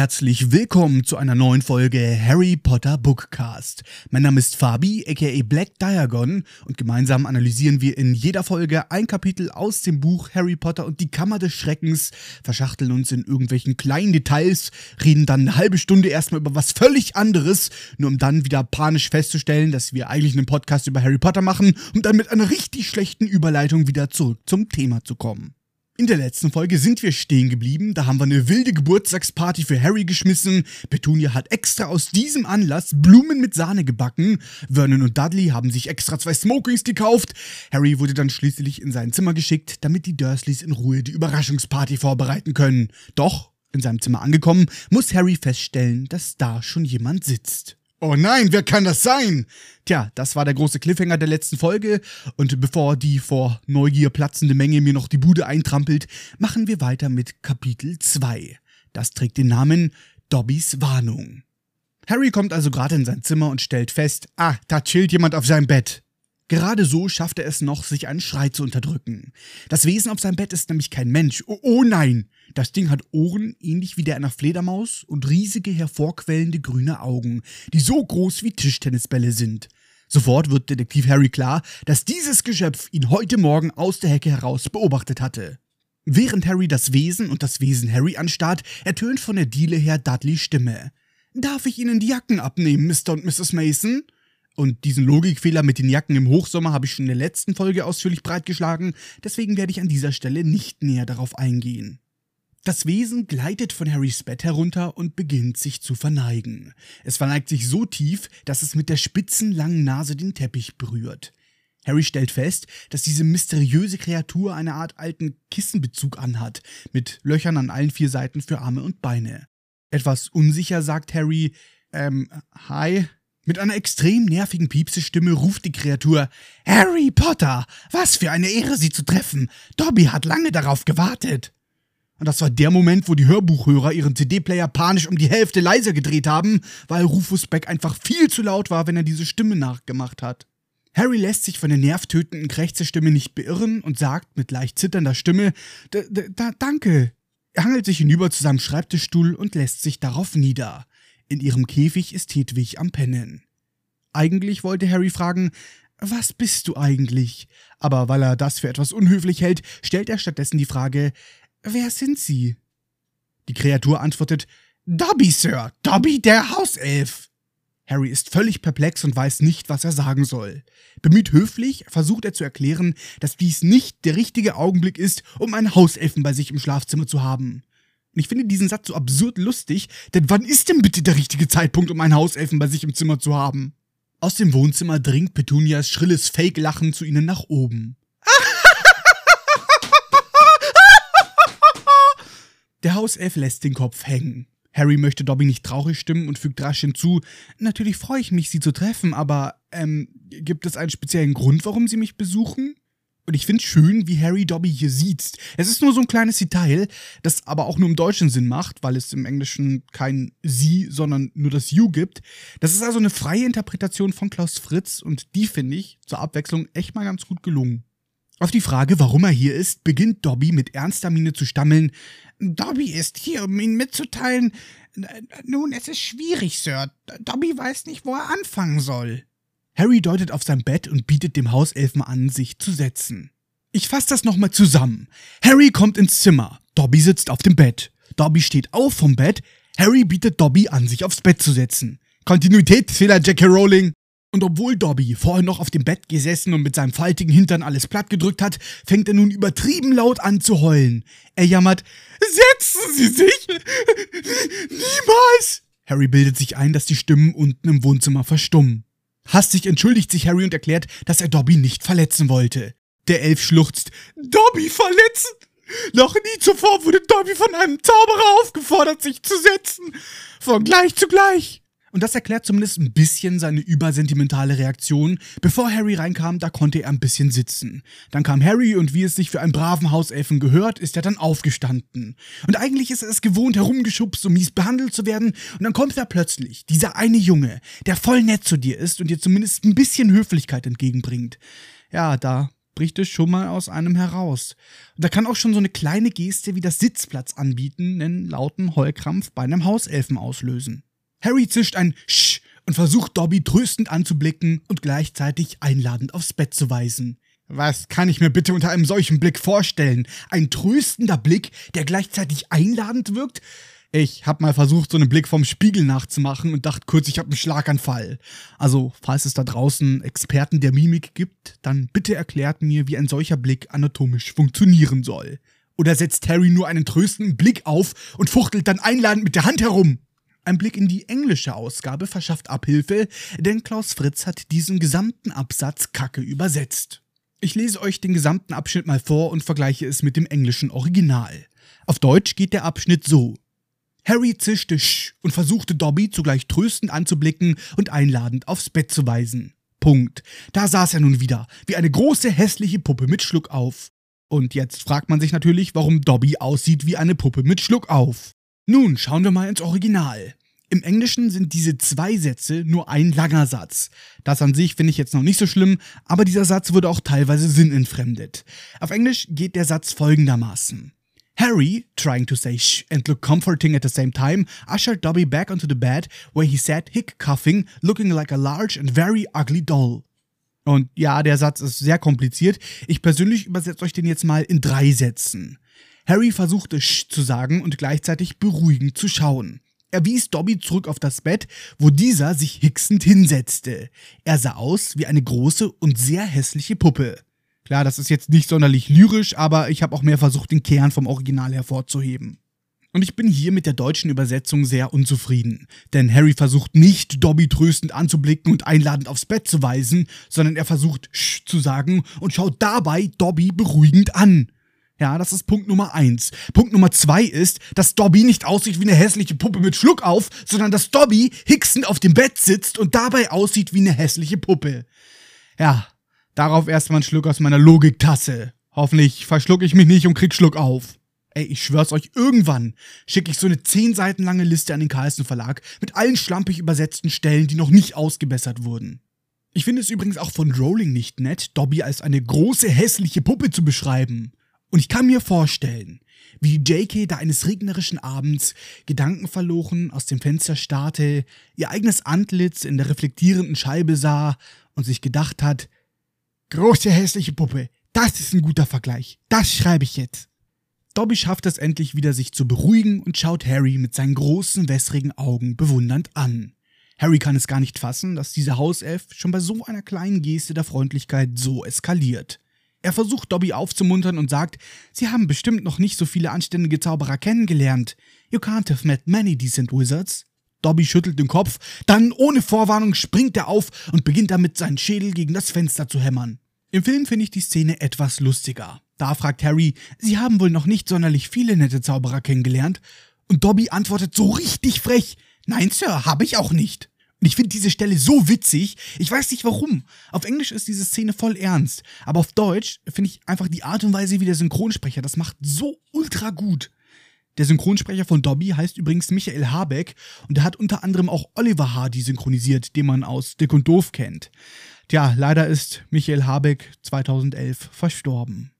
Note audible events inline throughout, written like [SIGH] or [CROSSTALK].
herzlich willkommen zu einer neuen Folge Harry Potter Bookcast. Mein Name ist Fabi, aka Black Diagon, und gemeinsam analysieren wir in jeder Folge ein Kapitel aus dem Buch Harry Potter und die Kammer des Schreckens, verschachteln uns in irgendwelchen kleinen Details, reden dann eine halbe Stunde erstmal über was völlig anderes, nur um dann wieder panisch festzustellen, dass wir eigentlich einen Podcast über Harry Potter machen, um dann mit einer richtig schlechten Überleitung wieder zurück zum Thema zu kommen. In der letzten Folge sind wir stehen geblieben, da haben wir eine wilde Geburtstagsparty für Harry geschmissen, Petunia hat extra aus diesem Anlass Blumen mit Sahne gebacken, Vernon und Dudley haben sich extra zwei Smokings gekauft, Harry wurde dann schließlich in sein Zimmer geschickt, damit die Dursleys in Ruhe die Überraschungsparty vorbereiten können. Doch, in seinem Zimmer angekommen, muss Harry feststellen, dass da schon jemand sitzt. Oh nein, wer kann das sein? Tja, das war der große Cliffhanger der letzten Folge und bevor die vor Neugier platzende Menge mir noch die Bude eintrampelt, machen wir weiter mit Kapitel 2. Das trägt den Namen Dobbys Warnung. Harry kommt also gerade in sein Zimmer und stellt fest, ah, da chillt jemand auf seinem Bett. Gerade so schafft er es noch, sich einen Schrei zu unterdrücken. Das Wesen auf seinem Bett ist nämlich kein Mensch. Oh, oh, nein! Das Ding hat Ohren, ähnlich wie der einer Fledermaus, und riesige, hervorquellende grüne Augen, die so groß wie Tischtennisbälle sind. Sofort wird Detektiv Harry klar, dass dieses Geschöpf ihn heute Morgen aus der Hecke heraus beobachtet hatte. Während Harry das Wesen und das Wesen Harry anstarrt, ertönt von der Diele her Dudleys Stimme. Darf ich Ihnen die Jacken abnehmen, Mr. und Mrs. Mason? Und diesen Logikfehler mit den Jacken im Hochsommer habe ich schon in der letzten Folge ausführlich breitgeschlagen, deswegen werde ich an dieser Stelle nicht näher darauf eingehen. Das Wesen gleitet von Harrys Bett herunter und beginnt sich zu verneigen. Es verneigt sich so tief, dass es mit der spitzen langen Nase den Teppich berührt. Harry stellt fest, dass diese mysteriöse Kreatur eine Art alten Kissenbezug anhat, mit Löchern an allen vier Seiten für Arme und Beine. Etwas unsicher sagt Harry, ähm, hi, mit einer extrem nervigen Piepsestimme ruft die Kreatur Harry Potter, was für eine Ehre, Sie zu treffen. Dobby hat lange darauf gewartet. Und das war der Moment, wo die Hörbuchhörer ihren CD-Player panisch um die Hälfte leiser gedreht haben, weil Rufus Beck einfach viel zu laut war, wenn er diese Stimme nachgemacht hat. Harry lässt sich von der nervtötenden Krächzestimme nicht beirren und sagt mit leicht zitternder Stimme: D -d Danke. Er hangelt sich hinüber zu seinem Schreibtischstuhl und lässt sich darauf nieder. In ihrem Käfig ist Hedwig am Pennen. Eigentlich wollte Harry fragen, was bist du eigentlich? Aber weil er das für etwas unhöflich hält, stellt er stattdessen die Frage, wer sind Sie? Die Kreatur antwortet, Dobby, Sir, Dobby, der Hauself. Harry ist völlig perplex und weiß nicht, was er sagen soll. Bemüht höflich versucht er zu erklären, dass dies nicht der richtige Augenblick ist, um einen Hauselfen bei sich im Schlafzimmer zu haben. Und ich finde diesen Satz so absurd lustig, denn wann ist denn bitte der richtige Zeitpunkt, um einen Hauselfen bei sich im Zimmer zu haben? Aus dem Wohnzimmer dringt Petunias schrilles Fake-Lachen zu ihnen nach oben. Der Hauself lässt den Kopf hängen. Harry möchte Dobby nicht traurig stimmen und fügt rasch hinzu, natürlich freue ich mich, Sie zu treffen, aber, ähm, gibt es einen speziellen Grund, warum Sie mich besuchen? Und ich finde schön, wie Harry Dobby hier sieht. Es ist nur so ein kleines Detail, das aber auch nur im deutschen Sinn macht, weil es im Englischen kein sie, sondern nur das you gibt. Das ist also eine freie Interpretation von Klaus Fritz und die finde ich zur Abwechslung echt mal ganz gut gelungen. Auf die Frage, warum er hier ist, beginnt Dobby mit ernster Miene zu stammeln. Dobby ist hier, um Ihnen mitzuteilen. Nun, es ist schwierig, Sir. Dobby weiß nicht, wo er anfangen soll. Harry deutet auf sein Bett und bietet dem Hauselfen an, sich zu setzen. Ich fasse das nochmal zusammen. Harry kommt ins Zimmer. Dobby sitzt auf dem Bett. Dobby steht auf vom Bett. Harry bietet Dobby an, sich aufs Bett zu setzen. Kontinuitätsfehler, J.K. Rowling. Und obwohl Dobby vorher noch auf dem Bett gesessen und mit seinem faltigen Hintern alles platt gedrückt hat, fängt er nun übertrieben laut an zu heulen. Er jammert, setzen Sie sich! [LAUGHS] Niemals! Harry bildet sich ein, dass die Stimmen unten im Wohnzimmer verstummen. Hastig entschuldigt sich Harry und erklärt, dass er Dobby nicht verletzen wollte. Der Elf schluchzt. Dobby verletzen? Noch nie zuvor wurde Dobby von einem Zauberer aufgefordert, sich zu setzen. Von gleich zu gleich. Und das erklärt zumindest ein bisschen seine übersentimentale Reaktion. Bevor Harry reinkam, da konnte er ein bisschen sitzen. Dann kam Harry und wie es sich für einen braven Hauselfen gehört, ist er dann aufgestanden. Und eigentlich ist er es gewohnt, herumgeschubst, um mies behandelt zu werden. Und dann kommt er plötzlich, dieser eine Junge, der voll nett zu dir ist und dir zumindest ein bisschen Höflichkeit entgegenbringt. Ja, da bricht es schon mal aus einem heraus. Und da kann auch schon so eine kleine Geste wie das Sitzplatz anbieten, einen lauten Heulkrampf bei einem Hauselfen auslösen. Harry zischt ein Sch und versucht Dobby tröstend anzublicken und gleichzeitig einladend aufs Bett zu weisen. Was kann ich mir bitte unter einem solchen Blick vorstellen? Ein tröstender Blick, der gleichzeitig einladend wirkt? Ich habe mal versucht, so einen Blick vom Spiegel nachzumachen und dachte kurz, ich habe einen Schlaganfall. Also, falls es da draußen Experten der Mimik gibt, dann bitte erklärt mir, wie ein solcher Blick anatomisch funktionieren soll. Oder setzt Harry nur einen tröstenden Blick auf und fuchtelt dann einladend mit der Hand herum? Ein Blick in die englische Ausgabe verschafft Abhilfe, denn Klaus Fritz hat diesen gesamten Absatz kacke übersetzt. Ich lese euch den gesamten Abschnitt mal vor und vergleiche es mit dem englischen Original. Auf Deutsch geht der Abschnitt so. Harry zischte Sch und versuchte Dobby zugleich tröstend anzublicken und einladend aufs Bett zu weisen. Punkt. Da saß er nun wieder, wie eine große hässliche Puppe mit Schluck auf. Und jetzt fragt man sich natürlich, warum Dobby aussieht wie eine Puppe mit Schluck auf. Nun schauen wir mal ins Original. Im Englischen sind diese zwei Sätze nur ein langer Satz. Das an sich finde ich jetzt noch nicht so schlimm, aber dieser Satz wurde auch teilweise sinnentfremdet. Auf Englisch geht der Satz folgendermaßen. Harry, trying to say shh and look comforting at the same time, ushered Dobby back onto the bed, where he sat hic-cuffing, looking like a large and very ugly doll. Und ja, der Satz ist sehr kompliziert. Ich persönlich übersetze euch den jetzt mal in drei Sätzen. Harry versuchte sch zu sagen und gleichzeitig beruhigend zu schauen. Er wies Dobby zurück auf das Bett, wo dieser sich hicksend hinsetzte. Er sah aus wie eine große und sehr hässliche Puppe. Klar, das ist jetzt nicht sonderlich lyrisch, aber ich habe auch mehr versucht, den Kern vom Original hervorzuheben. Und ich bin hier mit der deutschen Übersetzung sehr unzufrieden. Denn Harry versucht nicht, Dobby tröstend anzublicken und einladend aufs Bett zu weisen, sondern er versucht Sch zu sagen und schaut dabei Dobby beruhigend an. Ja, das ist Punkt Nummer eins. Punkt Nummer zwei ist, dass Dobby nicht aussieht wie eine hässliche Puppe mit Schluck auf, sondern dass Dobby hicksend auf dem Bett sitzt und dabei aussieht wie eine hässliche Puppe. Ja, Darauf erstmal einen Schluck aus meiner Logiktasse. Hoffentlich verschluck ich mich nicht und krieg Schluck auf. Ey, ich schwör's euch, irgendwann schicke ich so eine 10 Seiten lange Liste an den Carlsen Verlag mit allen schlampig übersetzten Stellen, die noch nicht ausgebessert wurden. Ich finde es übrigens auch von Rowling nicht nett, Dobby als eine große hässliche Puppe zu beschreiben. Und ich kann mir vorstellen, wie JK da eines regnerischen Abends gedankenverloren aus dem Fenster starrte, ihr eigenes Antlitz in der reflektierenden Scheibe sah und sich gedacht hat, Große hässliche Puppe. Das ist ein guter Vergleich. Das schreibe ich jetzt. Dobby schafft es endlich wieder, sich zu beruhigen und schaut Harry mit seinen großen, wässrigen Augen bewundernd an. Harry kann es gar nicht fassen, dass dieser Hauself schon bei so einer kleinen Geste der Freundlichkeit so eskaliert. Er versucht Dobby aufzumuntern und sagt, Sie haben bestimmt noch nicht so viele anständige Zauberer kennengelernt. You can't have met many decent wizards. Dobby schüttelt den Kopf, dann ohne Vorwarnung springt er auf und beginnt damit seinen Schädel gegen das Fenster zu hämmern. Im Film finde ich die Szene etwas lustiger. Da fragt Harry, Sie haben wohl noch nicht sonderlich viele nette Zauberer kennengelernt? Und Dobby antwortet so richtig frech, Nein, Sir, habe ich auch nicht. Und ich finde diese Stelle so witzig, ich weiß nicht warum. Auf Englisch ist diese Szene voll ernst, aber auf Deutsch finde ich einfach die Art und Weise, wie der Synchronsprecher das macht, so ultra gut. Der Synchronsprecher von Dobby heißt übrigens Michael Habeck und er hat unter anderem auch Oliver Hardy synchronisiert, den man aus Dick und Doof kennt. Tja, leider ist Michael Habeck 2011 verstorben.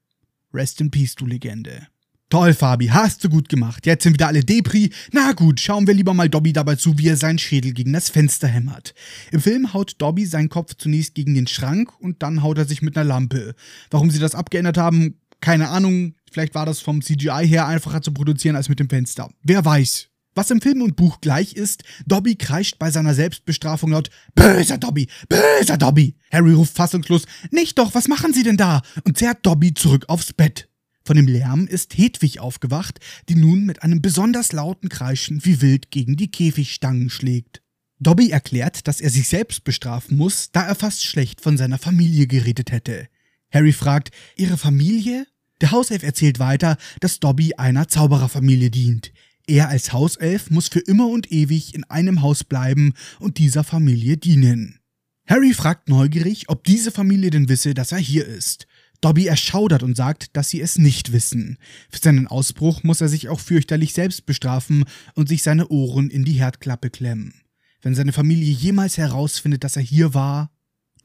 Rest in Peace, du Legende. Toll, Fabi, hast du gut gemacht. Jetzt sind wieder alle Depri. Na gut, schauen wir lieber mal Dobby dabei zu, wie er seinen Schädel gegen das Fenster hämmert. Im Film haut Dobby seinen Kopf zunächst gegen den Schrank und dann haut er sich mit einer Lampe. Warum sie das abgeändert haben, keine Ahnung, vielleicht war das vom CGI her einfacher zu produzieren als mit dem Fenster. Wer weiß. Was im Film und Buch gleich ist, Dobby kreischt bei seiner Selbstbestrafung laut Böser Dobby, böser Dobby. Harry ruft fassungslos, nicht doch, was machen Sie denn da? und zerrt Dobby zurück aufs Bett. Von dem Lärm ist Hedwig aufgewacht, die nun mit einem besonders lauten Kreischen wie wild gegen die Käfigstangen schlägt. Dobby erklärt, dass er sich selbst bestrafen muss, da er fast schlecht von seiner Familie geredet hätte. Harry fragt, Ihre Familie? Der Hauself erzählt weiter, dass Dobby einer Zaubererfamilie dient. Er als Hauself muss für immer und ewig in einem Haus bleiben und dieser Familie dienen. Harry fragt neugierig, ob diese Familie denn wisse, dass er hier ist. Dobby erschaudert und sagt, dass sie es nicht wissen. Für seinen Ausbruch muss er sich auch fürchterlich selbst bestrafen und sich seine Ohren in die Herdklappe klemmen. Wenn seine Familie jemals herausfindet, dass er hier war,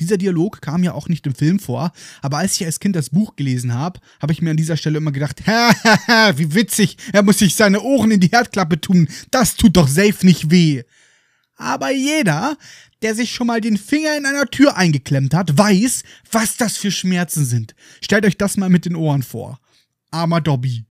Dieser Dialog kam ja auch nicht im Film vor, aber als ich als Kind das Buch gelesen habe, habe ich mir an dieser Stelle immer gedacht, [LAUGHS] hahaha, wie witzig, er muss sich seine Ohren in die Herdklappe tun, das tut doch safe nicht weh. Aber jeder, der sich schon mal den Finger in einer Tür eingeklemmt hat, weiß, was das für Schmerzen sind. Stellt euch das mal mit den Ohren vor. Armer Dobby.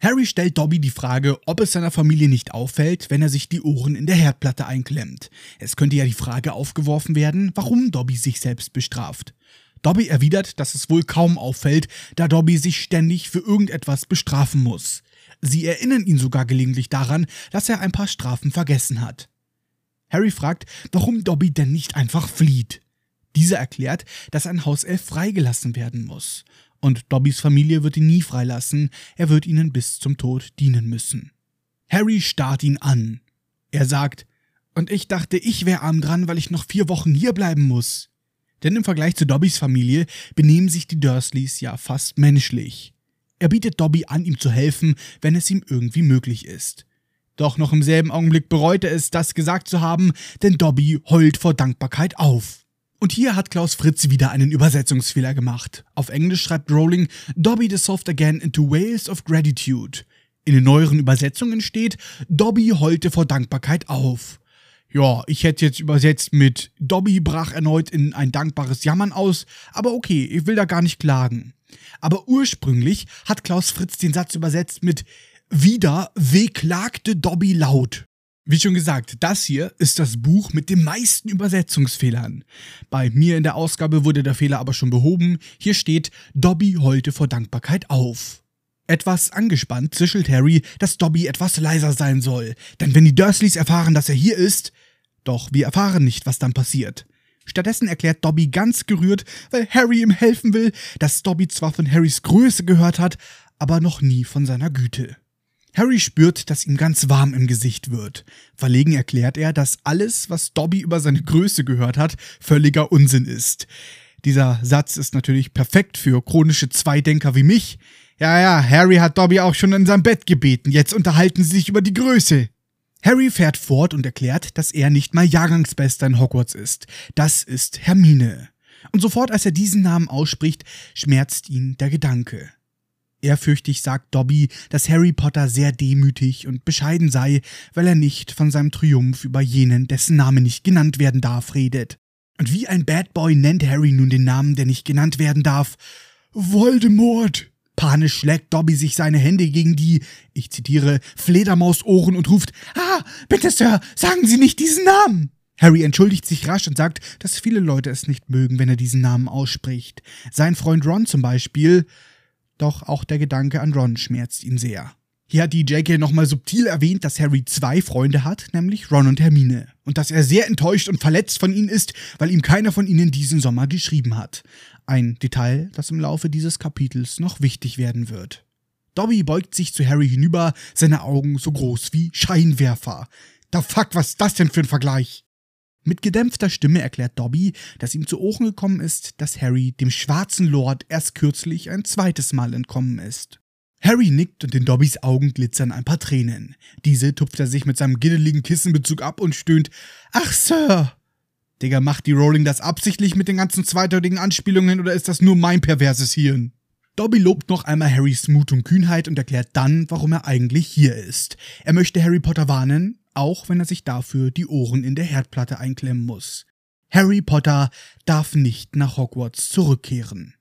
Harry stellt Dobby die Frage, ob es seiner Familie nicht auffällt, wenn er sich die Ohren in der Herdplatte einklemmt. Es könnte ja die Frage aufgeworfen werden, warum Dobby sich selbst bestraft. Dobby erwidert, dass es wohl kaum auffällt, da Dobby sich ständig für irgendetwas bestrafen muss. Sie erinnern ihn sogar gelegentlich daran, dass er ein paar Strafen vergessen hat. Harry fragt, warum Dobby denn nicht einfach flieht. Dieser erklärt, dass ein Hauself freigelassen werden muss. Und Dobbys Familie wird ihn nie freilassen, er wird ihnen bis zum Tod dienen müssen. Harry starrt ihn an. Er sagt, und ich dachte, ich wäre arm dran, weil ich noch vier Wochen hierbleiben muss. Denn im Vergleich zu Dobbys Familie benehmen sich die Dursleys ja fast menschlich. Er bietet Dobby an, ihm zu helfen, wenn es ihm irgendwie möglich ist. Doch noch im selben Augenblick bereut er es, das gesagt zu haben, denn Dobby heult vor Dankbarkeit auf. Und hier hat Klaus Fritz wieder einen Übersetzungsfehler gemacht. Auf Englisch schreibt Rowling Dobby dissolved again into whales of gratitude. In den neueren Übersetzungen steht Dobby heulte vor Dankbarkeit auf. Ja, ich hätte jetzt übersetzt mit Dobby brach erneut in ein dankbares Jammern aus, aber okay, ich will da gar nicht klagen. Aber ursprünglich hat Klaus Fritz den Satz übersetzt mit Wieder wehklagte Dobby laut. Wie schon gesagt, das hier ist das Buch mit den meisten Übersetzungsfehlern. Bei mir in der Ausgabe wurde der Fehler aber schon behoben. Hier steht, Dobby heulte vor Dankbarkeit auf. Etwas angespannt zischelt Harry, dass Dobby etwas leiser sein soll, denn wenn die Dursleys erfahren, dass er hier ist, doch wir erfahren nicht, was dann passiert. Stattdessen erklärt Dobby ganz gerührt, weil Harry ihm helfen will, dass Dobby zwar von Harrys Größe gehört hat, aber noch nie von seiner Güte. Harry spürt, dass ihm ganz warm im Gesicht wird. Verlegen erklärt er, dass alles, was Dobby über seine Größe gehört hat, völliger Unsinn ist. Dieser Satz ist natürlich perfekt für chronische Zweidenker wie mich. Ja, ja, Harry hat Dobby auch schon in sein Bett gebeten, jetzt unterhalten sie sich über die Größe. Harry fährt fort und erklärt, dass er nicht mal Jahrgangsbester in Hogwarts ist. Das ist Hermine. Und sofort, als er diesen Namen ausspricht, schmerzt ihn der Gedanke. Ehrfürchtig sagt Dobby, dass Harry Potter sehr demütig und bescheiden sei, weil er nicht von seinem Triumph über jenen, dessen Name nicht genannt werden darf, redet. Und wie ein Bad Boy nennt Harry nun den Namen, der nicht genannt werden darf. Voldemort! Panisch schlägt Dobby sich seine Hände gegen die, ich zitiere, Fledermausohren und ruft, Ah, bitte, Sir, sagen Sie nicht diesen Namen! Harry entschuldigt sich rasch und sagt, dass viele Leute es nicht mögen, wenn er diesen Namen ausspricht. Sein Freund Ron zum Beispiel, doch auch der Gedanke an Ron schmerzt ihn sehr. Hier hat die JK nochmal subtil erwähnt, dass Harry zwei Freunde hat, nämlich Ron und Hermine. Und dass er sehr enttäuscht und verletzt von ihnen ist, weil ihm keiner von ihnen diesen Sommer geschrieben hat. Ein Detail, das im Laufe dieses Kapitels noch wichtig werden wird. Dobby beugt sich zu Harry hinüber, seine Augen so groß wie Scheinwerfer. Da fuck, was ist das denn für ein Vergleich? Mit gedämpfter Stimme erklärt Dobby, dass ihm zu Ohren gekommen ist, dass Harry dem schwarzen Lord erst kürzlich ein zweites Mal entkommen ist. Harry nickt und in Dobbys Augen glitzern ein paar Tränen. Diese tupft er sich mit seinem giddeligen Kissenbezug ab und stöhnt, Ach, Sir! Digga, macht die Rowling das absichtlich mit den ganzen zweideutigen Anspielungen oder ist das nur mein perverses Hirn? Dobby lobt noch einmal Harrys Mut und Kühnheit und erklärt dann, warum er eigentlich hier ist. Er möchte Harry Potter warnen, auch wenn er sich dafür die Ohren in der Herdplatte einklemmen muss. Harry Potter darf nicht nach Hogwarts zurückkehren.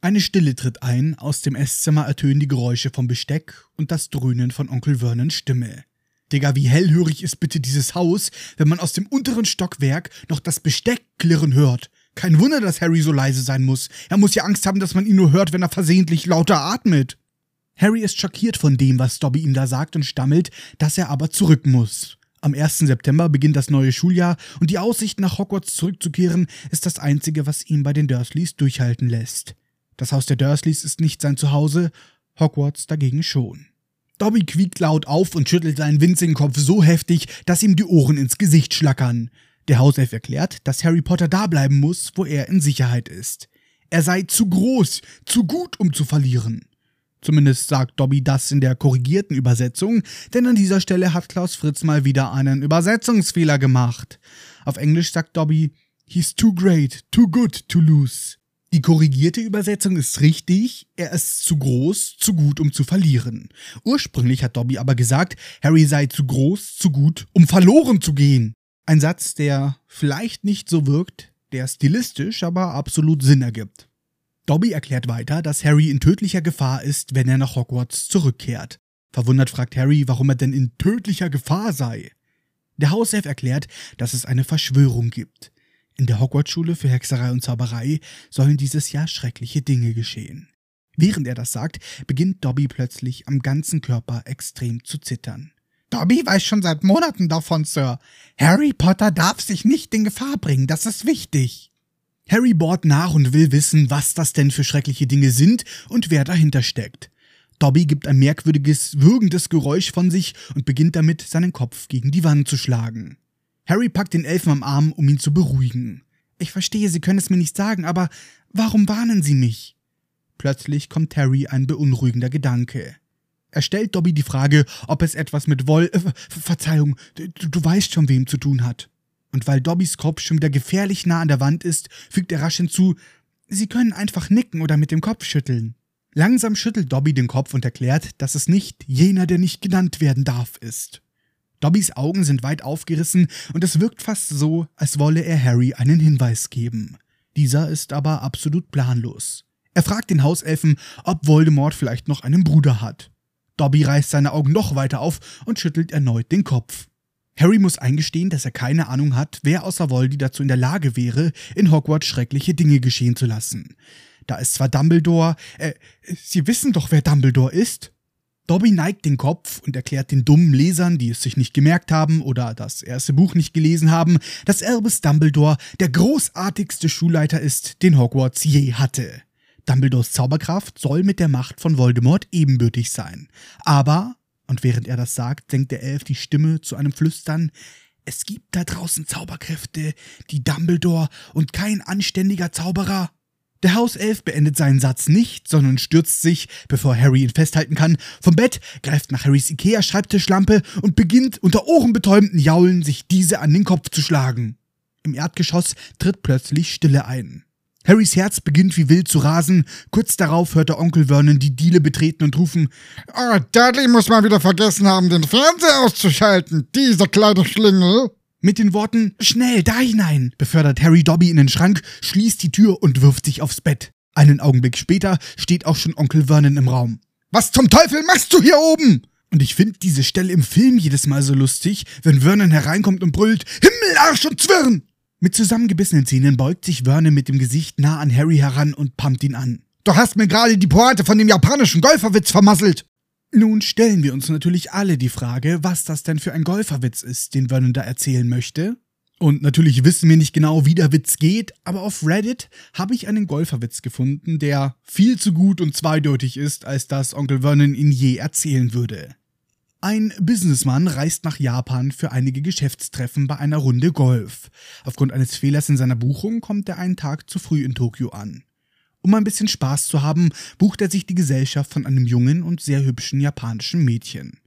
Eine Stille tritt ein, aus dem Esszimmer ertönen die Geräusche vom Besteck und das Dröhnen von Onkel Vernons Stimme. Digga, wie hellhörig ist bitte dieses Haus, wenn man aus dem unteren Stockwerk noch das Besteck klirren hört. Kein Wunder, dass Harry so leise sein muss. Er muss ja Angst haben, dass man ihn nur hört, wenn er versehentlich lauter atmet. Harry ist schockiert von dem, was Dobby ihm da sagt und stammelt, dass er aber zurück muss. Am 1. September beginnt das neue Schuljahr und die Aussicht nach Hogwarts zurückzukehren ist das Einzige, was ihn bei den Dursleys durchhalten lässt. Das Haus der Dursleys ist nicht sein Zuhause, Hogwarts dagegen schon. Dobby quiekt laut auf und schüttelt seinen winzigen Kopf so heftig, dass ihm die Ohren ins Gesicht schlackern. Der Hauself erklärt, dass Harry Potter da bleiben muss, wo er in Sicherheit ist. Er sei zu groß, zu gut, um zu verlieren. Zumindest sagt Dobby das in der korrigierten Übersetzung, denn an dieser Stelle hat Klaus Fritz mal wieder einen Übersetzungsfehler gemacht. Auf Englisch sagt Dobby, He's too great, too good to lose. Die korrigierte Übersetzung ist richtig, er ist zu groß, zu gut, um zu verlieren. Ursprünglich hat Dobby aber gesagt, Harry sei zu groß, zu gut, um verloren zu gehen. Ein Satz, der vielleicht nicht so wirkt, der stilistisch aber absolut Sinn ergibt. Dobby erklärt weiter, dass Harry in tödlicher Gefahr ist, wenn er nach Hogwarts zurückkehrt. Verwundert fragt Harry, warum er denn in tödlicher Gefahr sei. Der Hauself erklärt, dass es eine Verschwörung gibt. In der Hogwarts-Schule für Hexerei und Zauberei sollen dieses Jahr schreckliche Dinge geschehen. Während er das sagt, beginnt Dobby plötzlich am ganzen Körper extrem zu zittern. Dobby weiß schon seit Monaten davon, Sir. Harry Potter darf sich nicht in Gefahr bringen, das ist wichtig. Harry bohrt nach und will wissen, was das denn für schreckliche Dinge sind und wer dahinter steckt. Dobby gibt ein merkwürdiges, würgendes Geräusch von sich und beginnt damit, seinen Kopf gegen die Wand zu schlagen. Harry packt den Elfen am Arm, um ihn zu beruhigen. Ich verstehe, Sie können es mir nicht sagen, aber warum warnen Sie mich? Plötzlich kommt Harry ein beunruhigender Gedanke. Er stellt Dobby die Frage, ob es etwas mit Woll. Äh, Verzeihung, du, du weißt schon, wem zu tun hat. Und weil Dobbys Kopf schon wieder gefährlich nah an der Wand ist, fügt er rasch hinzu, Sie können einfach nicken oder mit dem Kopf schütteln. Langsam schüttelt Dobby den Kopf und erklärt, dass es nicht jener, der nicht genannt werden darf, ist. Dobbys Augen sind weit aufgerissen und es wirkt fast so, als wolle er Harry einen Hinweis geben. Dieser ist aber absolut planlos. Er fragt den Hauselfen, ob Voldemort vielleicht noch einen Bruder hat. Dobby reißt seine Augen noch weiter auf und schüttelt erneut den Kopf. Harry muss eingestehen, dass er keine Ahnung hat, wer außer Voldy dazu in der Lage wäre, in Hogwarts schreckliche Dinge geschehen zu lassen. Da ist zwar Dumbledore, äh, Sie wissen doch, wer Dumbledore ist? Dobby neigt den Kopf und erklärt den dummen Lesern, die es sich nicht gemerkt haben oder das erste Buch nicht gelesen haben, dass Albus Dumbledore der großartigste Schulleiter ist, den Hogwarts je hatte. Dumbledores Zauberkraft soll mit der Macht von Voldemort ebenbürtig sein. Aber, und während er das sagt, senkt der Elf die Stimme zu einem Flüstern, es gibt da draußen Zauberkräfte, die Dumbledore und kein anständiger Zauberer. Der Hauself beendet seinen Satz nicht, sondern stürzt sich, bevor Harry ihn festhalten kann, vom Bett, greift nach Harrys Ikea-Schreibtischlampe und beginnt unter ohrenbetäubenden Jaulen sich diese an den Kopf zu schlagen. Im Erdgeschoss tritt plötzlich Stille ein. Harrys Herz beginnt wie wild zu rasen. Kurz darauf hört der Onkel Vernon die Diele betreten und rufen: Oh, Dudley muss mal wieder vergessen haben, den Fernseher auszuschalten. Dieser kleine Schlingel. Mit den Worten Schnell, da hinein, befördert Harry Dobby in den Schrank, schließt die Tür und wirft sich aufs Bett. Einen Augenblick später steht auch schon Onkel Vernon im Raum. Was zum Teufel machst du hier oben? Und ich finde diese Stelle im Film jedes Mal so lustig, wenn Vernon hereinkommt und brüllt: Himmel, Arsch und Zwirn! Mit zusammengebissenen Zähnen beugt sich Vernon mit dem Gesicht nah an Harry heran und pumpt ihn an. Du hast mir gerade die Pointe von dem japanischen Golferwitz vermasselt. Nun stellen wir uns natürlich alle die Frage, was das denn für ein Golferwitz ist, den Vernon da erzählen möchte. Und natürlich wissen wir nicht genau, wie der Witz geht, aber auf Reddit habe ich einen Golferwitz gefunden, der viel zu gut und zweideutig ist, als dass Onkel Vernon ihn je erzählen würde. Ein Businessmann reist nach Japan für einige Geschäftstreffen bei einer Runde Golf. Aufgrund eines Fehlers in seiner Buchung kommt er einen Tag zu früh in Tokio an. Um ein bisschen Spaß zu haben, bucht er sich die Gesellschaft von einem jungen und sehr hübschen japanischen Mädchen.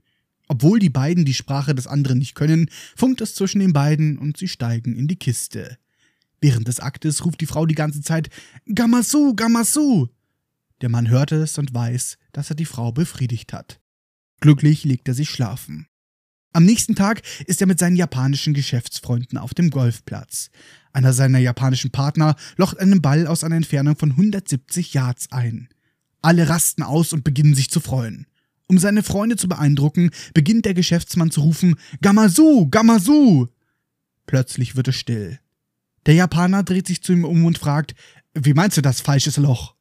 Obwohl die beiden die Sprache des anderen nicht können, funkt es zwischen den beiden und sie steigen in die Kiste. Während des Aktes ruft die Frau die ganze Zeit Gamasu, Gamasu. Der Mann hört es und weiß, dass er die Frau befriedigt hat. Glücklich legt er sich schlafen. Am nächsten Tag ist er mit seinen japanischen Geschäftsfreunden auf dem Golfplatz. Einer seiner japanischen Partner locht einen Ball aus einer Entfernung von 170 Yards ein. Alle rasten aus und beginnen sich zu freuen. Um seine Freunde zu beeindrucken, beginnt der Geschäftsmann zu rufen Gamasu, Gamasu. Plötzlich wird es still. Der Japaner dreht sich zu ihm um und fragt, wie meinst du das falsches Loch?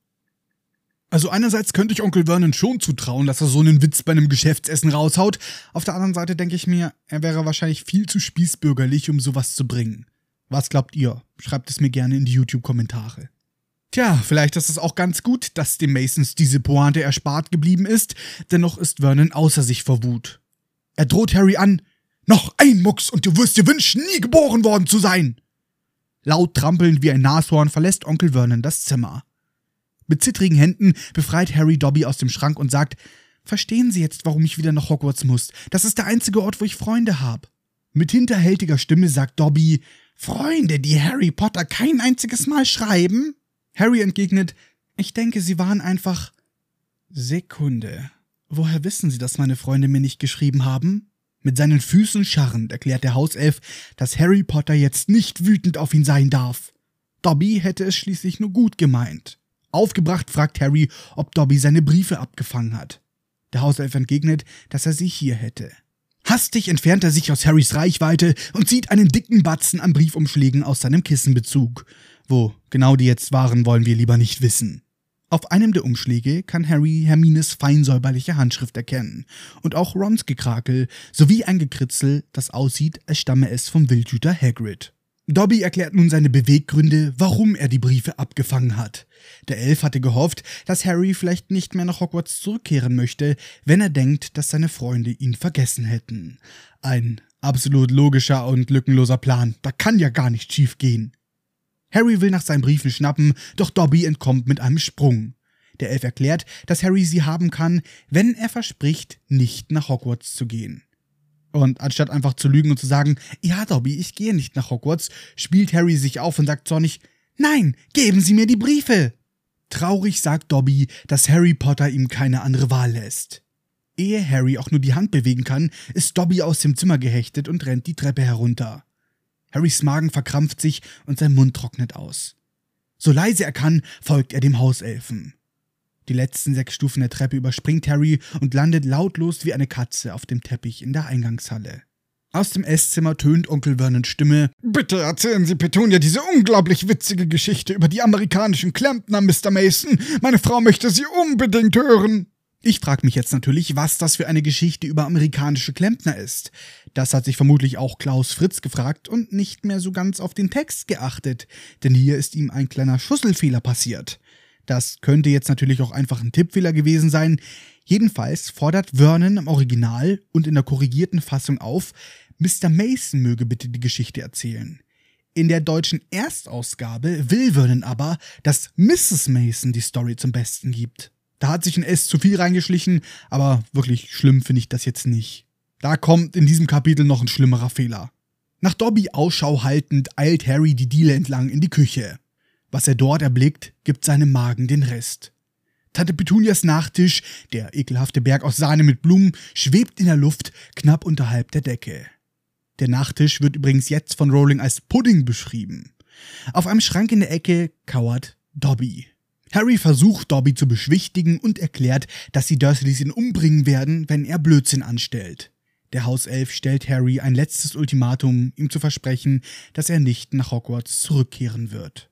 Also einerseits könnte ich Onkel Vernon schon zutrauen, dass er so einen Witz bei einem Geschäftsessen raushaut. Auf der anderen Seite denke ich mir, er wäre wahrscheinlich viel zu spießbürgerlich, um sowas zu bringen. Was glaubt ihr? Schreibt es mir gerne in die YouTube-Kommentare. Tja, vielleicht ist es auch ganz gut, dass dem Masons diese Pointe erspart geblieben ist, dennoch ist Vernon außer sich vor Wut. Er droht Harry an, noch ein Mucks und du wirst dir wünschen, nie geboren worden zu sein. Laut trampelnd wie ein Nashorn verlässt Onkel Vernon das Zimmer. Mit zittrigen Händen befreit Harry Dobby aus dem Schrank und sagt, Verstehen Sie jetzt, warum ich wieder nach Hogwarts muss? Das ist der einzige Ort, wo ich Freunde habe. Mit hinterhältiger Stimme sagt Dobby, Freunde, die Harry Potter kein einziges Mal schreiben? Harry entgegnet, ich denke, sie waren einfach. Sekunde. Woher wissen Sie, dass meine Freunde mir nicht geschrieben haben? Mit seinen Füßen scharrend erklärt der Hauself, dass Harry Potter jetzt nicht wütend auf ihn sein darf. Dobby hätte es schließlich nur gut gemeint. Aufgebracht fragt Harry, ob Dobby seine Briefe abgefangen hat. Der Hauself entgegnet, dass er sie hier hätte. Hastig entfernt er sich aus Harrys Reichweite und zieht einen dicken Batzen an Briefumschlägen aus seinem Kissenbezug. Wo genau die jetzt waren, wollen wir lieber nicht wissen. Auf einem der Umschläge kann Harry Hermines feinsäuberliche Handschrift erkennen und auch Rons Gekrakel sowie ein Gekritzel, das aussieht, als stamme es vom Wildhüter Hagrid. Dobby erklärt nun seine Beweggründe, warum er die Briefe abgefangen hat. Der Elf hatte gehofft, dass Harry vielleicht nicht mehr nach Hogwarts zurückkehren möchte, wenn er denkt, dass seine Freunde ihn vergessen hätten. Ein absolut logischer und lückenloser Plan. Da kann ja gar nicht schief gehen. Harry will nach seinen Briefen schnappen, doch Dobby entkommt mit einem Sprung. Der Elf erklärt, dass Harry sie haben kann, wenn er verspricht, nicht nach Hogwarts zu gehen. Und anstatt einfach zu lügen und zu sagen, ja, Dobby, ich gehe nicht nach Hogwarts, spielt Harry sich auf und sagt zornig, nein, geben Sie mir die Briefe. Traurig sagt Dobby, dass Harry Potter ihm keine andere Wahl lässt. Ehe Harry auch nur die Hand bewegen kann, ist Dobby aus dem Zimmer gehechtet und rennt die Treppe herunter. Harrys Magen verkrampft sich und sein Mund trocknet aus. So leise er kann, folgt er dem Hauselfen. Die letzten sechs Stufen der Treppe überspringt Harry und landet lautlos wie eine Katze auf dem Teppich in der Eingangshalle. Aus dem Esszimmer tönt Onkel Vernons Stimme. Bitte erzählen Sie Petunia diese unglaublich witzige Geschichte über die amerikanischen Klempner, Mr. Mason. Meine Frau möchte sie unbedingt hören. Ich frage mich jetzt natürlich, was das für eine Geschichte über amerikanische Klempner ist. Das hat sich vermutlich auch Klaus Fritz gefragt und nicht mehr so ganz auf den Text geachtet, denn hier ist ihm ein kleiner Schusselfehler passiert. Das könnte jetzt natürlich auch einfach ein Tippfehler gewesen sein. Jedenfalls fordert Vernon im Original und in der korrigierten Fassung auf, Mr. Mason möge bitte die Geschichte erzählen. In der deutschen Erstausgabe will Vernon aber, dass Mrs. Mason die Story zum Besten gibt. Da hat sich ein S zu viel reingeschlichen, aber wirklich schlimm finde ich das jetzt nicht. Da kommt in diesem Kapitel noch ein schlimmerer Fehler. Nach Dobby Ausschau haltend eilt Harry die Diele entlang in die Küche. Was er dort erblickt, gibt seinem Magen den Rest. Tante Petunias Nachtisch, der ekelhafte Berg aus Sahne mit Blumen, schwebt in der Luft knapp unterhalb der Decke. Der Nachtisch wird übrigens jetzt von Rowling als Pudding beschrieben. Auf einem Schrank in der Ecke kauert Dobby. Harry versucht, Dobby zu beschwichtigen und erklärt, dass die Dursleys ihn umbringen werden, wenn er Blödsinn anstellt. Der Hauself stellt Harry ein letztes Ultimatum, ihm zu versprechen, dass er nicht nach Hogwarts zurückkehren wird.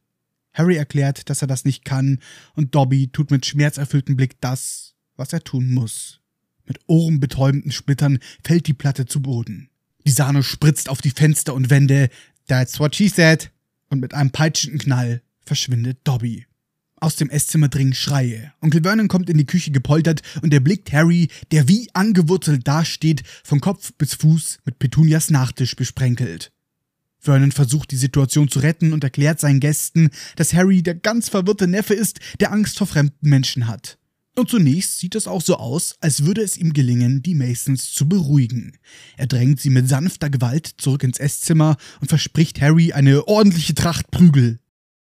Harry erklärt, dass er das nicht kann, und Dobby tut mit schmerzerfülltem Blick das, was er tun muss. Mit ohrenbetäubenden Splittern fällt die Platte zu Boden. Die Sahne spritzt auf die Fenster und Wände. That's what she said. Und mit einem peitschenden Knall verschwindet Dobby. Aus dem Esszimmer dringen Schreie. Onkel Vernon kommt in die Küche gepoltert und erblickt Harry, der wie angewurzelt dasteht, von Kopf bis Fuß mit Petunias Nachtisch besprenkelt. Vernon versucht die Situation zu retten und erklärt seinen Gästen, dass Harry der ganz verwirrte Neffe ist, der Angst vor fremden Menschen hat. Und zunächst sieht es auch so aus, als würde es ihm gelingen, die Masons zu beruhigen. Er drängt sie mit sanfter Gewalt zurück ins Esszimmer und verspricht Harry eine ordentliche Tracht Prügel.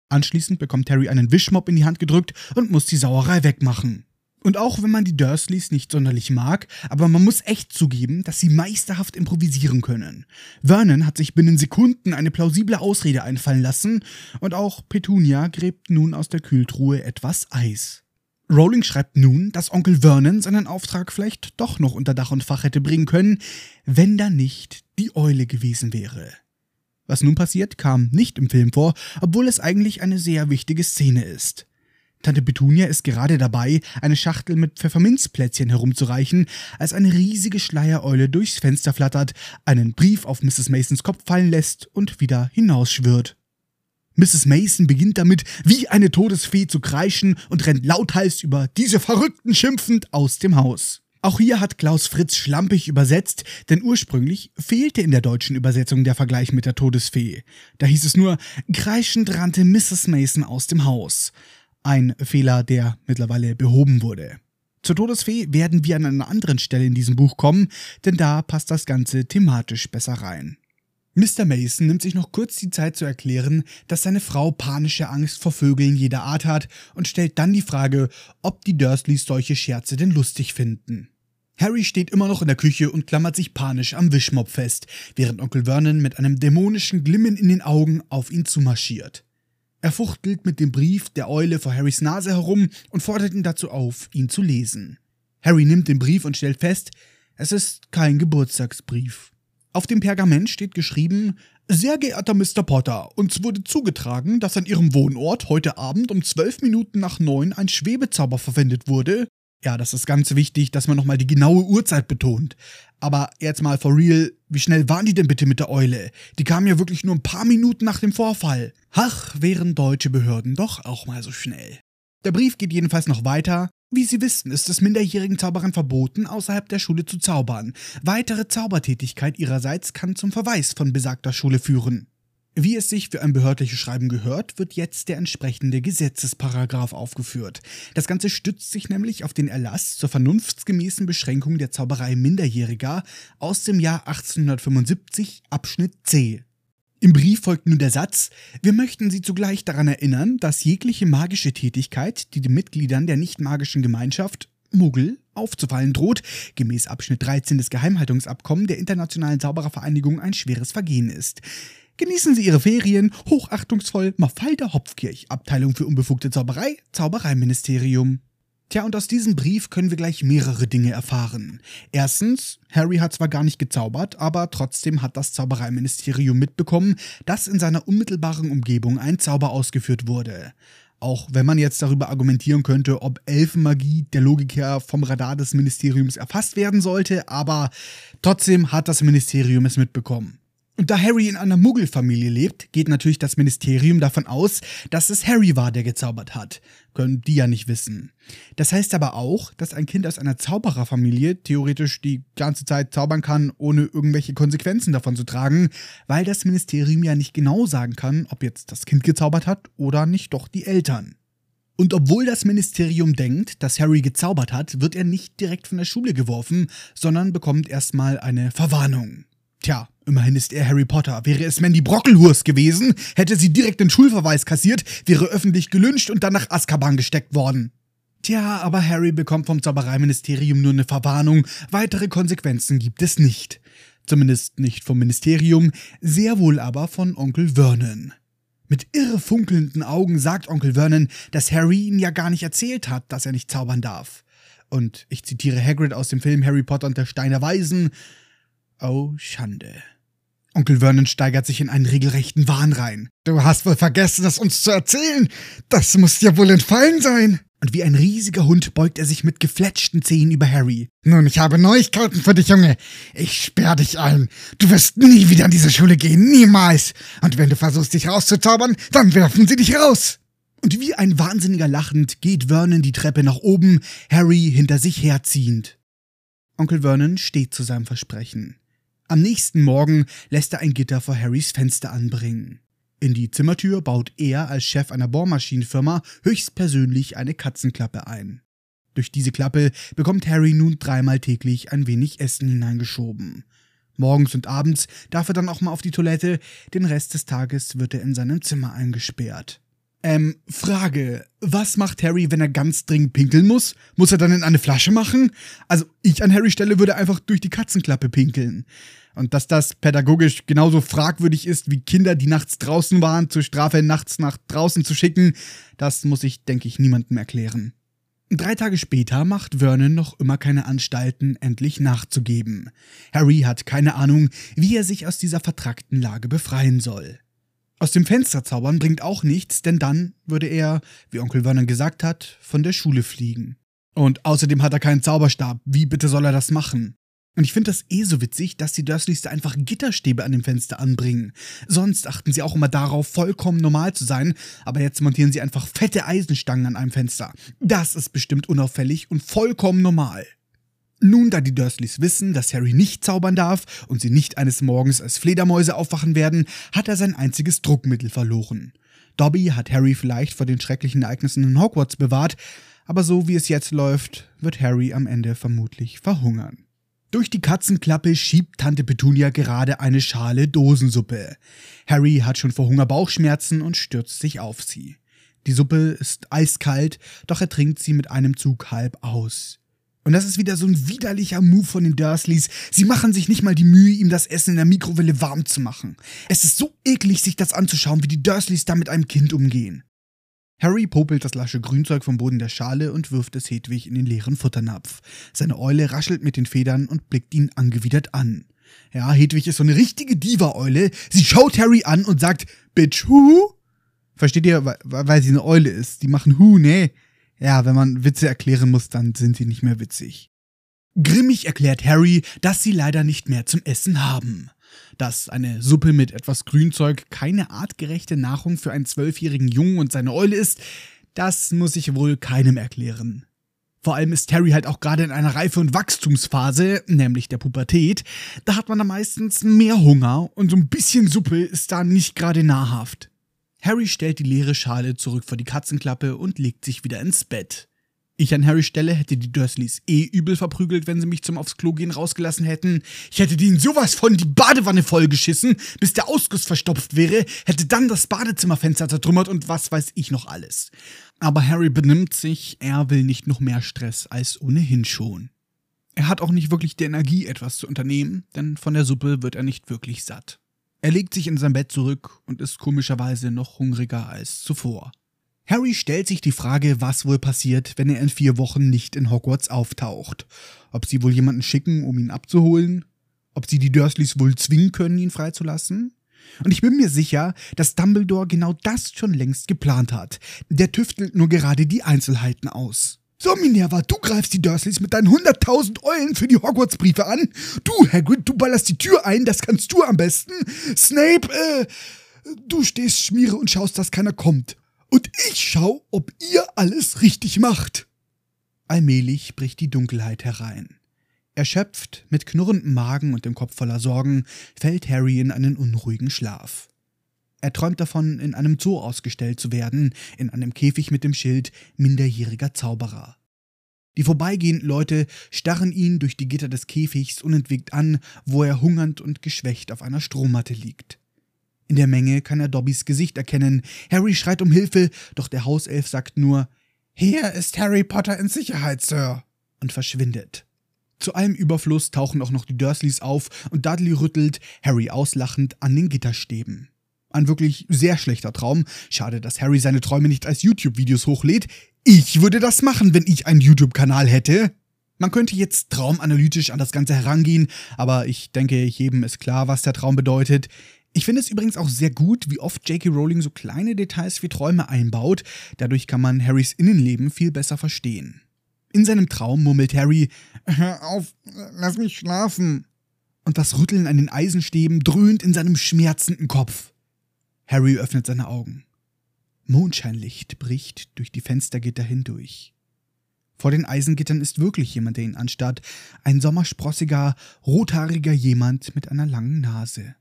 Anschließend bekommt Harry einen Wischmopp in die Hand gedrückt und muss die Sauerei wegmachen. Und auch wenn man die Dursleys nicht sonderlich mag, aber man muss echt zugeben, dass sie meisterhaft improvisieren können. Vernon hat sich binnen Sekunden eine plausible Ausrede einfallen lassen und auch Petunia gräbt nun aus der Kühltruhe etwas Eis. Rowling schreibt nun, dass Onkel Vernon seinen Auftrag vielleicht doch noch unter Dach und Fach hätte bringen können, wenn da nicht die Eule gewesen wäre. Was nun passiert, kam nicht im Film vor, obwohl es eigentlich eine sehr wichtige Szene ist. Tante Petunia ist gerade dabei, eine Schachtel mit Pfefferminzplätzchen herumzureichen, als eine riesige Schleiereule durchs Fenster flattert, einen Brief auf Mrs. Masons Kopf fallen lässt und wieder hinausschwirrt. Mrs. Mason beginnt damit, wie eine Todesfee zu kreischen und rennt lauthals über diese Verrückten schimpfend aus dem Haus. Auch hier hat Klaus Fritz schlampig übersetzt, denn ursprünglich fehlte in der deutschen Übersetzung der Vergleich mit der Todesfee. Da hieß es nur, kreischend rannte Mrs. Mason aus dem Haus. Ein Fehler, der mittlerweile behoben wurde. Zur Todesfee werden wir an einer anderen Stelle in diesem Buch kommen, denn da passt das Ganze thematisch besser rein. Mr. Mason nimmt sich noch kurz die Zeit zu erklären, dass seine Frau panische Angst vor Vögeln jeder Art hat und stellt dann die Frage, ob die Dursleys solche Scherze denn lustig finden. Harry steht immer noch in der Küche und klammert sich panisch am Wischmopp fest, während Onkel Vernon mit einem dämonischen Glimmen in den Augen auf ihn zumarschiert. Er fuchtelt mit dem Brief der Eule vor Harrys Nase herum und fordert ihn dazu auf, ihn zu lesen. Harry nimmt den Brief und stellt fest, es ist kein Geburtstagsbrief. Auf dem Pergament steht geschrieben, sehr geehrter Mr. Potter, uns wurde zugetragen, dass an Ihrem Wohnort heute Abend um zwölf Minuten nach neun ein Schwebezauber verwendet wurde. Ja, das ist ganz wichtig, dass man nochmal die genaue Uhrzeit betont. Aber jetzt mal for real, wie schnell waren die denn bitte mit der Eule? Die kamen ja wirklich nur ein paar Minuten nach dem Vorfall. Ach, wären deutsche Behörden doch auch mal so schnell. Der Brief geht jedenfalls noch weiter. Wie Sie wissen, ist es minderjährigen Zauberern verboten, außerhalb der Schule zu zaubern. Weitere Zaubertätigkeit ihrerseits kann zum Verweis von besagter Schule führen. Wie es sich für ein behördliches Schreiben gehört, wird jetzt der entsprechende Gesetzesparagraf aufgeführt. Das Ganze stützt sich nämlich auf den Erlass zur vernunftsgemäßen Beschränkung der Zauberei Minderjähriger aus dem Jahr 1875 Abschnitt C. Im Brief folgt nun der Satz, wir möchten Sie zugleich daran erinnern, dass jegliche magische Tätigkeit, die den Mitgliedern der nicht magischen Gemeinschaft Muggel aufzufallen droht, gemäß Abschnitt 13 des Geheimhaltungsabkommens der Internationalen Zauberervereinigung ein schweres Vergehen ist. Genießen Sie Ihre Ferien, hochachtungsvoll Mafalda Hopfkirch, Abteilung für unbefugte Zauberei, Zaubereiministerium. Tja, und aus diesem Brief können wir gleich mehrere Dinge erfahren. Erstens, Harry hat zwar gar nicht gezaubert, aber trotzdem hat das Zaubereiministerium mitbekommen, dass in seiner unmittelbaren Umgebung ein Zauber ausgeführt wurde. Auch wenn man jetzt darüber argumentieren könnte, ob Elfenmagie der Logik her vom Radar des Ministeriums erfasst werden sollte, aber trotzdem hat das Ministerium es mitbekommen. Und da Harry in einer Muggelfamilie lebt, geht natürlich das Ministerium davon aus, dass es Harry war, der gezaubert hat. Können die ja nicht wissen. Das heißt aber auch, dass ein Kind aus einer Zaubererfamilie theoretisch die ganze Zeit zaubern kann, ohne irgendwelche Konsequenzen davon zu tragen, weil das Ministerium ja nicht genau sagen kann, ob jetzt das Kind gezaubert hat oder nicht doch die Eltern. Und obwohl das Ministerium denkt, dass Harry gezaubert hat, wird er nicht direkt von der Schule geworfen, sondern bekommt erstmal eine Verwarnung. Tja, immerhin ist er Harry Potter. Wäre es Mandy Brockelhurst gewesen, hätte sie direkt den Schulverweis kassiert, wäre öffentlich gelünscht und dann nach Azkaban gesteckt worden. Tja, aber Harry bekommt vom Zaubereiministerium nur eine Verwarnung, weitere Konsequenzen gibt es nicht. Zumindest nicht vom Ministerium, sehr wohl aber von Onkel Vernon. Mit irre funkelnden Augen sagt Onkel Vernon, dass Harry ihn ja gar nicht erzählt hat, dass er nicht zaubern darf. Und ich zitiere Hagrid aus dem Film Harry Potter und der Stein Weisen, Oh, Schande. Onkel Vernon steigert sich in einen regelrechten Wahn rein. Du hast wohl vergessen, es uns zu erzählen. Das muss dir wohl entfallen sein. Und wie ein riesiger Hund beugt er sich mit gefletschten Zähnen über Harry. Nun, ich habe Neuigkeiten für dich, Junge. Ich sperr dich ein. Du wirst nie wieder an diese Schule gehen. Niemals. Und wenn du versuchst, dich rauszuzaubern, dann werfen sie dich raus. Und wie ein Wahnsinniger lachend geht Vernon die Treppe nach oben, Harry hinter sich herziehend. Onkel Vernon steht zu seinem Versprechen. Am nächsten Morgen lässt er ein Gitter vor Harrys Fenster anbringen. In die Zimmertür baut er als Chef einer Bohrmaschinenfirma höchstpersönlich eine Katzenklappe ein. Durch diese Klappe bekommt Harry nun dreimal täglich ein wenig Essen hineingeschoben. Morgens und abends darf er dann auch mal auf die Toilette, den Rest des Tages wird er in seinem Zimmer eingesperrt. Ähm, Frage. Was macht Harry, wenn er ganz dringend pinkeln muss? Muss er dann in eine Flasche machen? Also, ich an Harrys Stelle würde einfach durch die Katzenklappe pinkeln. Und dass das pädagogisch genauso fragwürdig ist, wie Kinder, die nachts draußen waren, zur Strafe nachts nach draußen zu schicken, das muss ich, denke ich, niemandem erklären. Drei Tage später macht Vernon noch immer keine Anstalten, endlich nachzugeben. Harry hat keine Ahnung, wie er sich aus dieser vertrackten Lage befreien soll. Aus dem Fenster zaubern bringt auch nichts, denn dann würde er, wie Onkel Vernon gesagt hat, von der Schule fliegen. Und außerdem hat er keinen Zauberstab. Wie bitte soll er das machen? Und ich finde das eh so witzig, dass die Dursleys da einfach Gitterstäbe an dem Fenster anbringen. Sonst achten sie auch immer darauf, vollkommen normal zu sein, aber jetzt montieren sie einfach fette Eisenstangen an einem Fenster. Das ist bestimmt unauffällig und vollkommen normal. Nun, da die Dursleys wissen, dass Harry nicht zaubern darf und sie nicht eines Morgens als Fledermäuse aufwachen werden, hat er sein einziges Druckmittel verloren. Dobby hat Harry vielleicht vor den schrecklichen Ereignissen in Hogwarts bewahrt, aber so wie es jetzt läuft, wird Harry am Ende vermutlich verhungern. Durch die Katzenklappe schiebt Tante Petunia gerade eine Schale Dosensuppe. Harry hat schon vor Hunger Bauchschmerzen und stürzt sich auf sie. Die Suppe ist eiskalt, doch er trinkt sie mit einem Zug halb aus. Und das ist wieder so ein widerlicher Move von den Dursleys. Sie machen sich nicht mal die Mühe, ihm das Essen in der Mikrowelle warm zu machen. Es ist so eklig, sich das anzuschauen, wie die Dursleys da mit einem Kind umgehen. Harry popelt das lasche Grünzeug vom Boden der Schale und wirft es Hedwig in den leeren Futternapf. Seine Eule raschelt mit den Federn und blickt ihn angewidert an. Ja, Hedwig ist so eine richtige Diva-Eule. Sie schaut Harry an und sagt, Bitch, hu? Versteht ihr, weil sie eine Eule ist. Die machen hu, ne? Ja, wenn man Witze erklären muss, dann sind sie nicht mehr witzig. Grimmig erklärt Harry, dass sie leider nicht mehr zum Essen haben. Dass eine Suppe mit etwas Grünzeug keine artgerechte Nahrung für einen zwölfjährigen Jungen und seine Eule ist, das muss ich wohl keinem erklären. Vor allem ist Harry halt auch gerade in einer Reife- und Wachstumsphase, nämlich der Pubertät. Da hat man dann meistens mehr Hunger und so ein bisschen Suppe ist da nicht gerade nahrhaft. Harry stellt die leere Schale zurück vor die Katzenklappe und legt sich wieder ins Bett. Ich an Harrys Stelle hätte die Dursleys eh übel verprügelt, wenn sie mich zum aufs Klo gehen rausgelassen hätten. Ich hätte denen sowas von die Badewanne vollgeschissen, bis der Ausguss verstopft wäre, hätte dann das Badezimmerfenster zertrümmert und was weiß ich noch alles. Aber Harry benimmt sich, er will nicht noch mehr Stress als ohnehin schon. Er hat auch nicht wirklich die Energie, etwas zu unternehmen, denn von der Suppe wird er nicht wirklich satt. Er legt sich in sein Bett zurück und ist komischerweise noch hungriger als zuvor. Harry stellt sich die Frage, was wohl passiert, wenn er in vier Wochen nicht in Hogwarts auftaucht. Ob sie wohl jemanden schicken, um ihn abzuholen? Ob sie die Dursleys wohl zwingen können, ihn freizulassen? Und ich bin mir sicher, dass Dumbledore genau das schon längst geplant hat. Der tüftelt nur gerade die Einzelheiten aus. So, Minerva, du greifst die Dursleys mit deinen 100.000 Eulen für die Hogwarts-Briefe an. Du, Hagrid, du ballerst die Tür ein, das kannst du am besten. Snape, äh, du stehst Schmiere und schaust, dass keiner kommt. Und ich schau, ob ihr alles richtig macht. Allmählich bricht die Dunkelheit herein. Erschöpft, mit knurrendem Magen und dem Kopf voller Sorgen, fällt Harry in einen unruhigen Schlaf. Er träumt davon, in einem Zoo ausgestellt zu werden, in einem Käfig mit dem Schild minderjähriger Zauberer. Die vorbeigehenden Leute starren ihn durch die Gitter des Käfigs unentwegt an, wo er hungernd und geschwächt auf einer Strohmatte liegt. In der Menge kann er Dobbys Gesicht erkennen. Harry schreit um Hilfe, doch der Hauself sagt nur: Hier ist Harry Potter in Sicherheit, Sir, und verschwindet. Zu allem Überfluss tauchen auch noch die Dursleys auf und Dudley rüttelt, Harry auslachend, an den Gitterstäben. Ein wirklich sehr schlechter Traum. Schade, dass Harry seine Träume nicht als YouTube-Videos hochlädt. Ich würde das machen, wenn ich einen YouTube-Kanal hätte. Man könnte jetzt traumanalytisch an das Ganze herangehen, aber ich denke, jedem ist klar, was der Traum bedeutet. Ich finde es übrigens auch sehr gut, wie oft J.K. Rowling so kleine Details wie Träume einbaut. Dadurch kann man Harrys Innenleben viel besser verstehen. In seinem Traum murmelt Harry: Hör auf, lass mich schlafen. Und das Rütteln an den Eisenstäben dröhnt in seinem schmerzenden Kopf. Harry öffnet seine Augen. Mondscheinlicht bricht durch die Fenstergitter hindurch. Vor den Eisengittern ist wirklich jemand, der ihn anstarrt. Ein sommersprossiger, rothaariger jemand mit einer langen Nase.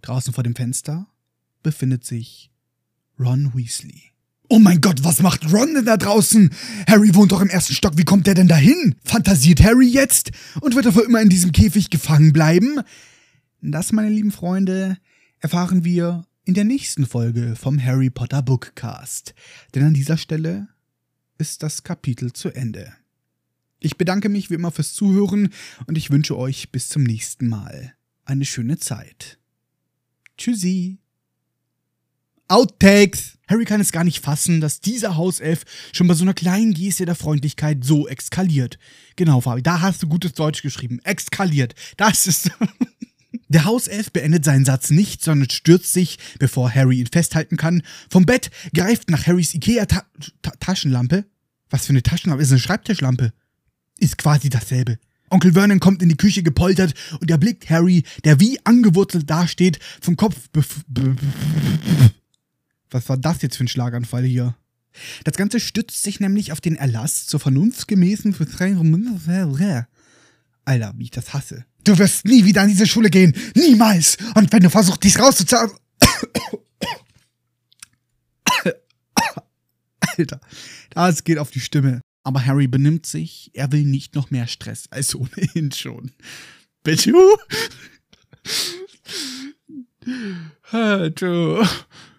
Draußen vor dem Fenster befindet sich Ron Weasley. Oh mein Gott, was macht Ron denn da draußen? Harry wohnt doch im ersten Stock, wie kommt der denn dahin? Fantasiert Harry jetzt? Und wird er für immer in diesem Käfig gefangen bleiben? Das, meine lieben Freunde, erfahren wir in der nächsten Folge vom Harry Potter Bookcast. Denn an dieser Stelle ist das Kapitel zu Ende. Ich bedanke mich wie immer fürs Zuhören und ich wünsche euch bis zum nächsten Mal eine schöne Zeit. Tschüssi. Outtakes! Harry kann es gar nicht fassen, dass dieser Hauself schon bei so einer kleinen Geste der Freundlichkeit so exkaliert. Genau, Fabi, da hast du gutes Deutsch geschrieben. Exkaliert. Das ist. [LAUGHS] Der Hauself beendet seinen Satz nicht, sondern stürzt sich, bevor Harry ihn festhalten kann, vom Bett, greift nach Harrys Ikea-Taschenlampe. Was für eine Taschenlampe? Ist eine Schreibtischlampe. Ist quasi dasselbe. Onkel Vernon kommt in die Küche gepoltert und erblickt Harry, der wie angewurzelt dasteht, vom Kopf. Was war das jetzt für ein Schlaganfall hier? Das Ganze stützt sich nämlich auf den Erlass zur vernunftsgemäßen Alter, wie ich das hasse. Du wirst nie wieder an diese Schule gehen. Niemals. Und wenn du versuchst, dies rauszuzaubern. Alter, das geht auf die Stimme. Aber Harry benimmt sich, er will nicht noch mehr Stress als ohnehin schon. Bitte? Du? [LAUGHS]